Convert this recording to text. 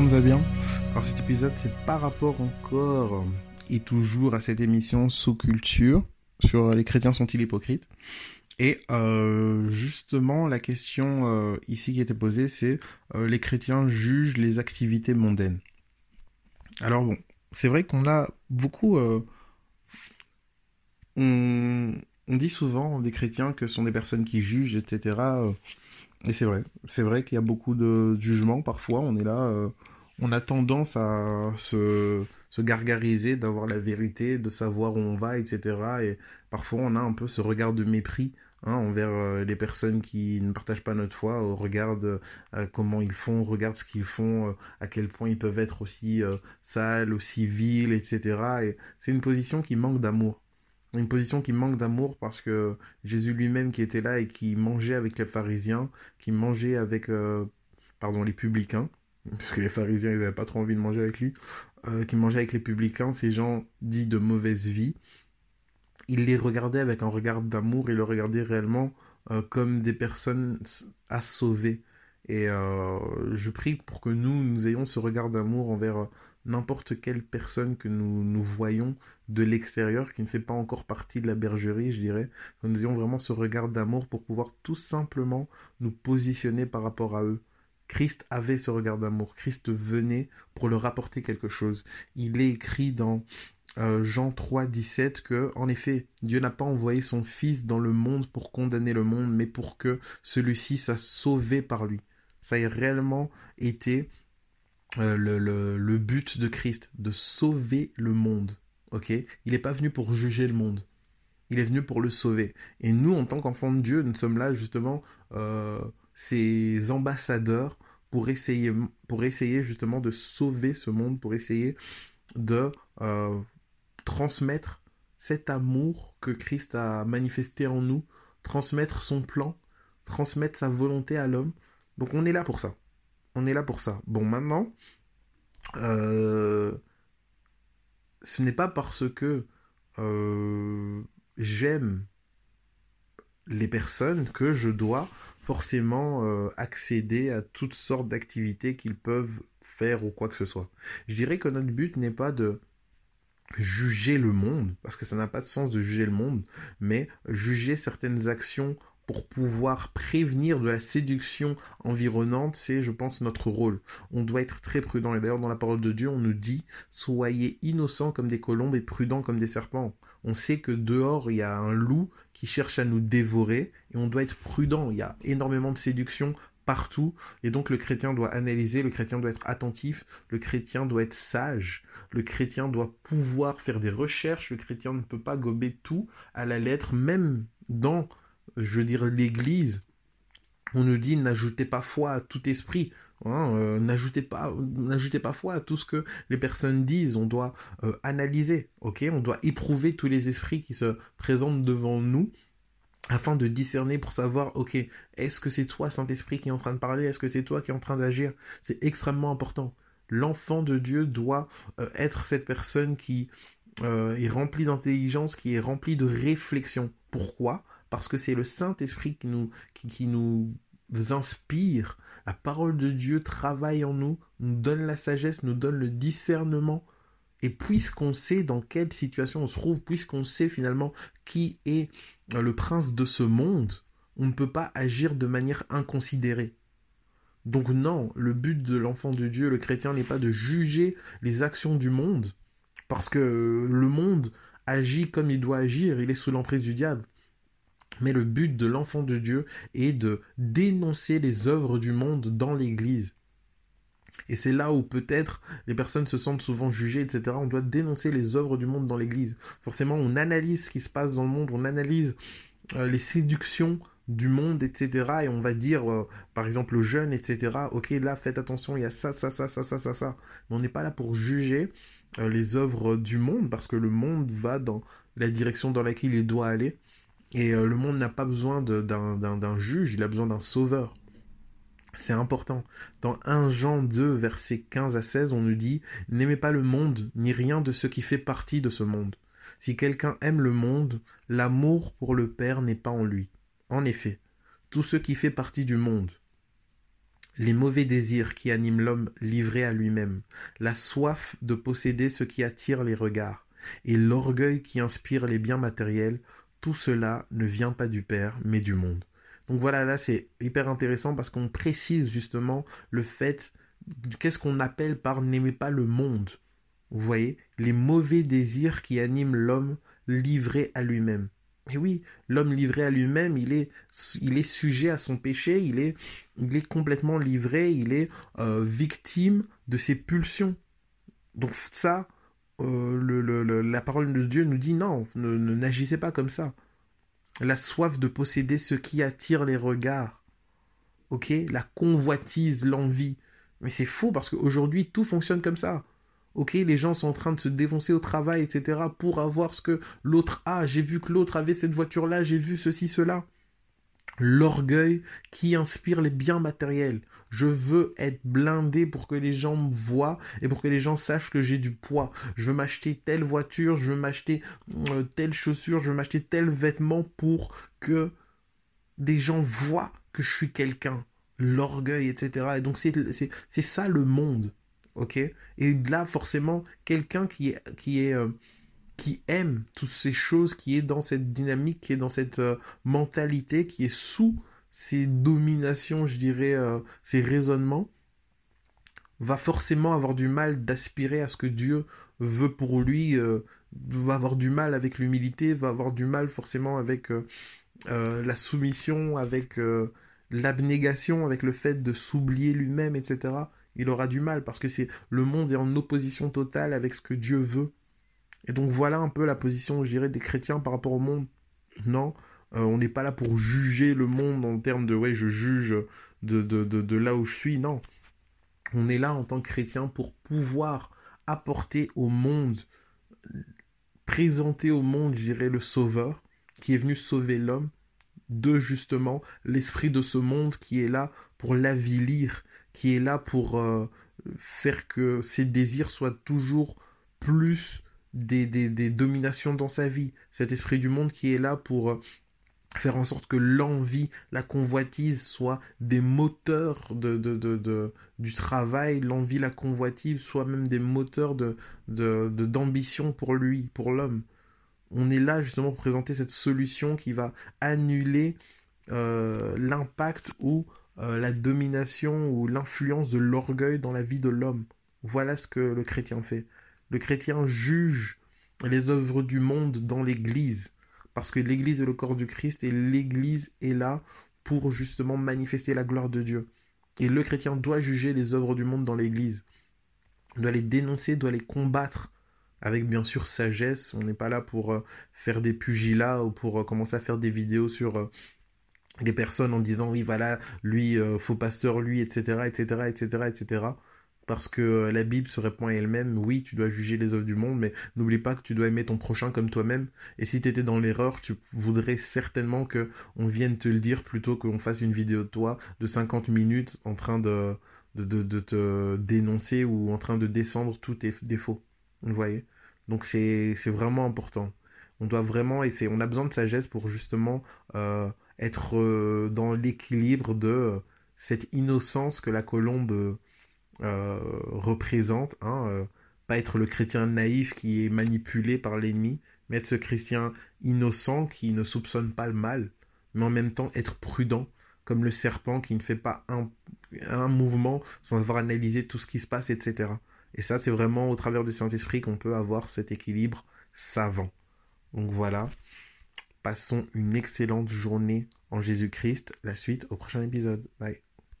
monde va bien. Alors cet épisode c'est par rapport encore et toujours à cette émission sous culture sur les chrétiens sont-ils hypocrites? Et euh, justement la question euh, ici qui était posée c'est euh, les chrétiens jugent les activités mondaines. Alors bon, c'est vrai qu'on a beaucoup on, on dit souvent des chrétiens que ce sont des personnes qui jugent, etc. Et c'est vrai, c'est vrai qu'il y a beaucoup de jugement parfois. On est là, euh, on a tendance à se, se gargariser d'avoir la vérité, de savoir où on va, etc. Et parfois on a un peu ce regard de mépris hein, envers euh, les personnes qui ne partagent pas notre foi, on regarde euh, comment ils font, on regarde ce qu'ils font, à quel point ils peuvent être aussi sales, aussi vils, etc. Et c'est une position qui manque d'amour une position qui manque d'amour parce que Jésus lui-même qui était là et qui mangeait avec les pharisiens, qui mangeait avec euh, pardon les publicains, parce que les pharisiens ils n'avaient pas trop envie de manger avec lui, euh, qui mangeait avec les publicains, ces gens dits de mauvaise vie, il les regardait avec un regard d'amour, il le regardait réellement euh, comme des personnes à sauver. Et je prie pour que nous, nous ayons ce regard d'amour envers n'importe quelle personne que nous, nous voyons de l'extérieur, qui ne fait pas encore partie de la bergerie, je dirais, que nous ayons vraiment ce regard d'amour pour pouvoir tout simplement nous positionner par rapport à eux. Christ avait ce regard d'amour. Christ venait pour leur apporter quelque chose. Il est écrit dans euh, Jean 3, 17 que, en effet, Dieu n'a pas envoyé son Fils dans le monde pour condamner le monde, mais pour que celui-ci soit sauvé par lui. Ça a réellement été euh, le, but de Christ, de sauver le monde. Il n'est pas venu pour juger le monde. Il est venu pour le sauver. Et nous, en tant qu'enfants de Dieu, nous sommes là justement euh, ces ambassadeurs pour essayer, pour essayer justement de sauver ce monde, pour essayer de euh, transmettre cet amour que Christ a manifesté en nous, transmettre son plan, transmettre sa volonté à l'homme. Donc on est là pour ça on est là pour ça. Bon, maintenant, euh, ce n'est pas parce que euh, j'aime les personnes que je dois forcément euh, accéder à toutes sortes d'activités qu'ils peuvent faire ou quoi que ce soit. Je dirais que notre but n'est pas de juger le monde, parce que ça n'a pas de sens de juger le monde, mais juger certaines actions pour pouvoir prévenir de la séduction environnante, c'est, je pense, notre rôle. On doit être très prudent. Et d'ailleurs, dans la parole de Dieu, on nous dit, soyez innocents comme des colombes et prudents comme des serpents. On sait que dehors, il y a un loup qui cherche à nous dévorer et on doit être prudent. Il y a énormément de séduction partout et donc le chrétien doit analyser, le chrétien doit être attentif, le chrétien doit être sage, le chrétien doit pouvoir faire des recherches, le chrétien ne peut pas gober tout à la lettre, même dans je veux dire, l'Église, on nous dit n'ajoutez pas foi à tout esprit. Hein, euh, n'ajoutez pas, foi à tout ce que les personnes disent. On doit euh, analyser, ok? On doit éprouver tous les esprits qui se présentent devant nous afin de discerner pour savoir, ok, est-ce que c'est toi, Saint-Esprit, qui est en train de parler? Est-ce que c'est toi qui est en train d'agir? C'est extrêmement important. L'enfant de Dieu doit euh, être cette personne qui est remplie d'intelligence, qui est remplie de réflexion. Pourquoi? Parce que c'est le Saint-Esprit qui nous, qui, nous inspire. La parole de Dieu travaille en nous, nous donne la sagesse, nous donne le discernement. Et puisqu'on sait dans quelle situation on se trouve, puisqu'on sait finalement qui est le prince de ce monde, on ne peut pas agir de manière inconsidérée. Donc non, le but de l'enfant de Dieu, le chrétien, n'est pas de juger les actions du monde, parce que le monde agit comme il doit agir, il est sous l'emprise du diable. Mais le but de l'enfant de Dieu est de dénoncer les œuvres du monde dans l'Église. Et c'est là où peut-être les personnes se sentent souvent jugées, etc. On doit dénoncer les œuvres du monde dans l'Église. Forcément, on analyse ce qui se passe dans le monde, on analyse euh, les séductions du monde, etc. Et on va dire, euh, par exemple, aux jeunes, etc. Ok, là, faites attention, il y a ça, ça, ça, ça, ça, ça, ça. Mais on n'est pas là pour juger euh, les œuvres du monde, parce que le monde va dans la direction dans laquelle il doit aller. Et euh, le monde n'a pas besoin d'un juge, il a besoin d'un sauveur. C'est important. Dans 1 Jean 2, versets 15 à 16, on nous dit N'aimez pas le monde, ni rien de ce qui fait partie de ce monde. Si quelqu'un aime le monde, l'amour pour le Père n'est pas en lui. En effet, tout ce qui fait partie du monde, les mauvais désirs qui animent l'homme livré à lui-même, la soif de posséder ce qui attire les regards, et l'orgueil qui inspire les biens matériels, tout cela ne vient pas du Père, mais du monde. Donc voilà, là c'est hyper intéressant parce qu'on précise justement le fait qu'est-ce qu'on appelle par n'aimer pas le monde. Vous voyez, les mauvais désirs qui animent l'homme livré à lui-même. Et oui, l'homme livré à lui-même, il est, il est sujet à son péché, il est, il est complètement livré, il est euh, victime de ses pulsions. Donc ça, euh, la parole de Dieu nous dit non, ne n'agissez pas comme ça. La soif de posséder ce qui attire les regards. Ok La convoitise, l'envie. Mais c'est faux parce qu'aujourd'hui, tout fonctionne comme ça. Ok, les gens sont en train de se défoncer au travail, etc. pour avoir ce que l'autre a. J'ai vu que l'autre avait cette voiture-là, j'ai vu ceci, cela. L'orgueil qui inspire les biens matériels. Je veux être blindé pour que les gens me voient et pour que les gens sachent que j'ai du poids. Je veux m'acheter telle voiture, je veux m'acheter euh, telle chaussure, je veux m'acheter tel vêtement pour que des gens voient que je suis quelqu'un. L'orgueil, etc. Et donc c'est ça le monde ok? Et là, forcément, quelqu'un qui est, qui est, euh, qui aime toutes ces choses, qui est dans cette dynamique, qui est dans cette euh, mentalité, qui est sous ces dominations, je dirais, euh, ces raisonnements, va forcément avoir du mal d'aspirer à ce que Dieu veut pour lui, va avoir du mal avec l'humilité, va avoir du mal forcément avec la soumission, avec l'abnégation, avec le fait de s'oublier lui-même, etc il aura du mal parce que c'est le monde est en opposition totale avec ce que Dieu veut. Et donc voilà un peu la position, je dirais, des chrétiens par rapport au monde. Non, euh, on n'est pas là pour juger le monde en termes de ouais, je juge de, de, de, là où je suis. Non, on est là en tant que chrétien pour pouvoir apporter au monde, présenter au monde, je dirais, le Sauveur qui est venu sauver l'homme de justement l'esprit de ce monde qui est là pour l'avilir, qui est là pour euh, faire que ses désirs soient toujours plus des, des, dominations dans sa vie. Cet esprit du monde qui est là pour euh, faire en sorte que l'envie, la convoitise soient des moteurs de, de, de, du travail, l'envie, la convoitise soient même des moteurs de, d'ambition pour lui, pour l'homme. On est là justement pour présenter cette solution qui va annuler euh, l'impact ou euh, la domination ou l'influence de l'orgueil dans la vie de l'homme. Voilà ce que le chrétien fait. Le chrétien juge les œuvres du monde dans l'Église, parce que l'Église est le corps du Christ et l'Église est là pour justement manifester la gloire de Dieu. Et le chrétien doit juger les œuvres du monde dans l'Église, doit les dénoncer, doit les combattre, avec bien sûr sagesse. On n'est pas là pour euh, faire des pugilats ou pour euh, commencer à faire des vidéos sur les personnes en disant oui voilà lui euh, faux pasteur lui etc etc etc etc parce que euh, la Bible se répond à elle-même oui tu dois juger les œuvres du monde mais n'oublie pas que tu dois aimer ton prochain comme toi-même. Et si tu étais dans l'erreur tu voudrais certainement que on vienne te le dire plutôt qu'on fasse une vidéo de toi de 50 minutes en train de de, te dénoncer ou en train de descendre tous tes défauts. Vous voyez? Donc c'est vraiment important. On doit vraiment essayer on a besoin de sagesse pour justement euh, être euh, dans l'équilibre de cette innocence que la colombe euh, représente, hein, pas être le chrétien naïf qui est manipulé par l'ennemi, mais être ce chrétien innocent qui ne soupçonne pas le mal, mais en même temps être prudent, comme le serpent qui ne fait pas un, un mouvement sans avoir analysé tout ce qui se passe, etc. Et ça, c'est vraiment au travers du Saint-Esprit qu'on peut avoir cet équilibre savant. Donc voilà. Passons une excellente journée en Jésus-Christ. La suite au prochain épisode. Bye.